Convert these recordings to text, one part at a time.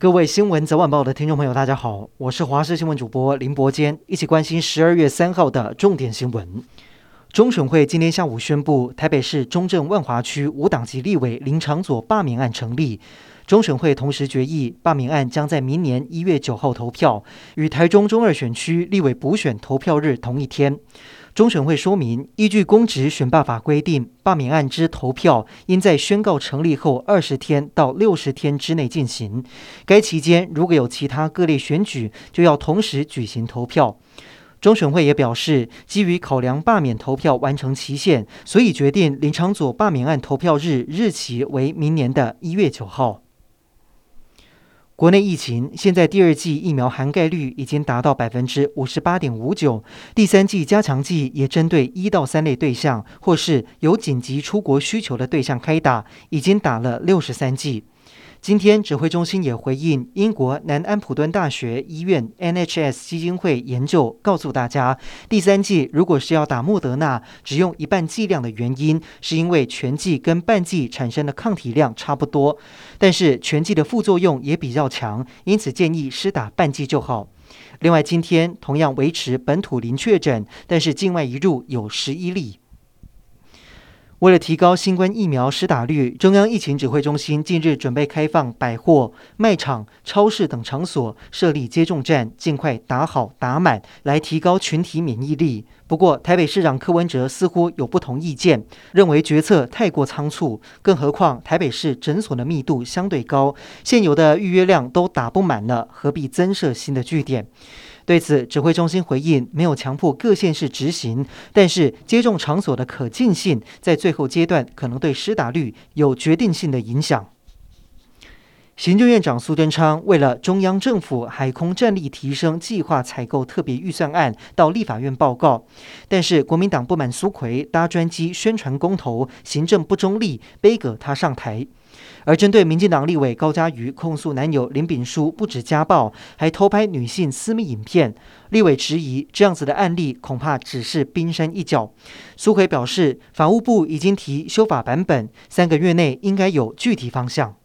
各位新闻早晚报的听众朋友，大家好，我是华视新闻主播林伯坚，一起关心十二月三号的重点新闻。中选会今天下午宣布，台北市中正万华区无党籍立委林长佐罢免案成立。中选会同时决议，罢免案将在明年一月九号投票，与台中中二选区立委补选投票日同一天。中选会说明，依据公职选罢法规定，罢免案之投票应在宣告成立后二十天到六十天之内进行。该期间如果有其他各类选举，就要同时举行投票。中选会也表示，基于考量罢免投票完成期限，所以决定林昶佐罢免案投票日日期为明年的一月九号。国内疫情现在第二季疫苗涵盖率已经达到百分之五十八点五九，第三季加强剂也针对一到三类对象或是有紧急出国需求的对象开打，已经打了六十三剂。今天指挥中心也回应英国南安普敦大学医院 NHS 基金会研究，告诉大家，第三剂如果是要打莫德纳，只用一半剂量的原因，是因为全剂跟半剂产生的抗体量差不多，但是全剂的副作用也比较强，因此建议施打半剂就好。另外，今天同样维持本土零确诊，但是境外移入有十一例。为了提高新冠疫苗施打率，中央疫情指挥中心近日准备开放百货、卖场、超市等场所设立接种站，尽快打好打满，来提高群体免疫力。不过，台北市长柯文哲似乎有不同意见，认为决策太过仓促，更何况台北市诊所的密度相对高，现有的预约量都打不满了，何必增设新的据点？对此，指挥中心回应没有强迫各县市执行，但是接种场所的可进性在最后阶段可能对施打率有决定性的影响。行政院长苏贞昌为了中央政府海空战力提升计划采购特别预算案到立法院报告，但是国民党不满苏奎搭专机宣传公投，行政不中立，背葛他上台。而针对民进党立委高嘉瑜控诉男友林炳书不止家暴，还偷拍女性私密影片，立委质疑这样子的案例恐怕只是冰山一角。苏奎表示，法务部已经提修法版本，三个月内应该有具体方向。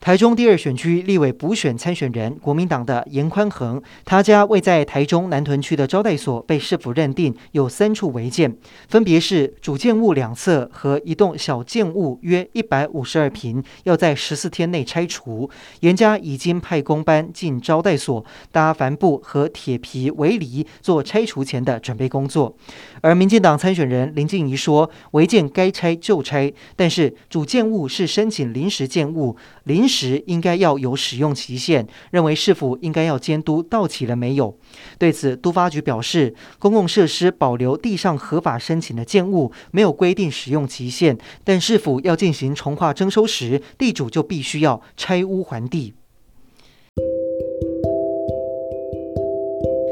台中第二选区立委补选参选人，国民党的严宽恒，他家位在台中南屯区的招待所被市府认定有三处违建，分别是主建物两侧和一栋小建物约一百五十二坪，要在十四天内拆除。严家已经派工班进招待所搭帆布和铁皮围篱，做拆除前的准备工作。而民进党参选人林静怡说，违建该拆就拆，但是主建物是申请临时建物，临时应该要有使用期限，认为市府应该要监督到期了没有。对此，都发局表示，公共设施保留地上合法申请的建物，没有规定使用期限，但市府要进行重划征收时，地主就必须要拆屋还地。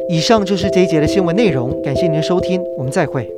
以上就是这一节的新闻内容，感谢您的收听，我们再会。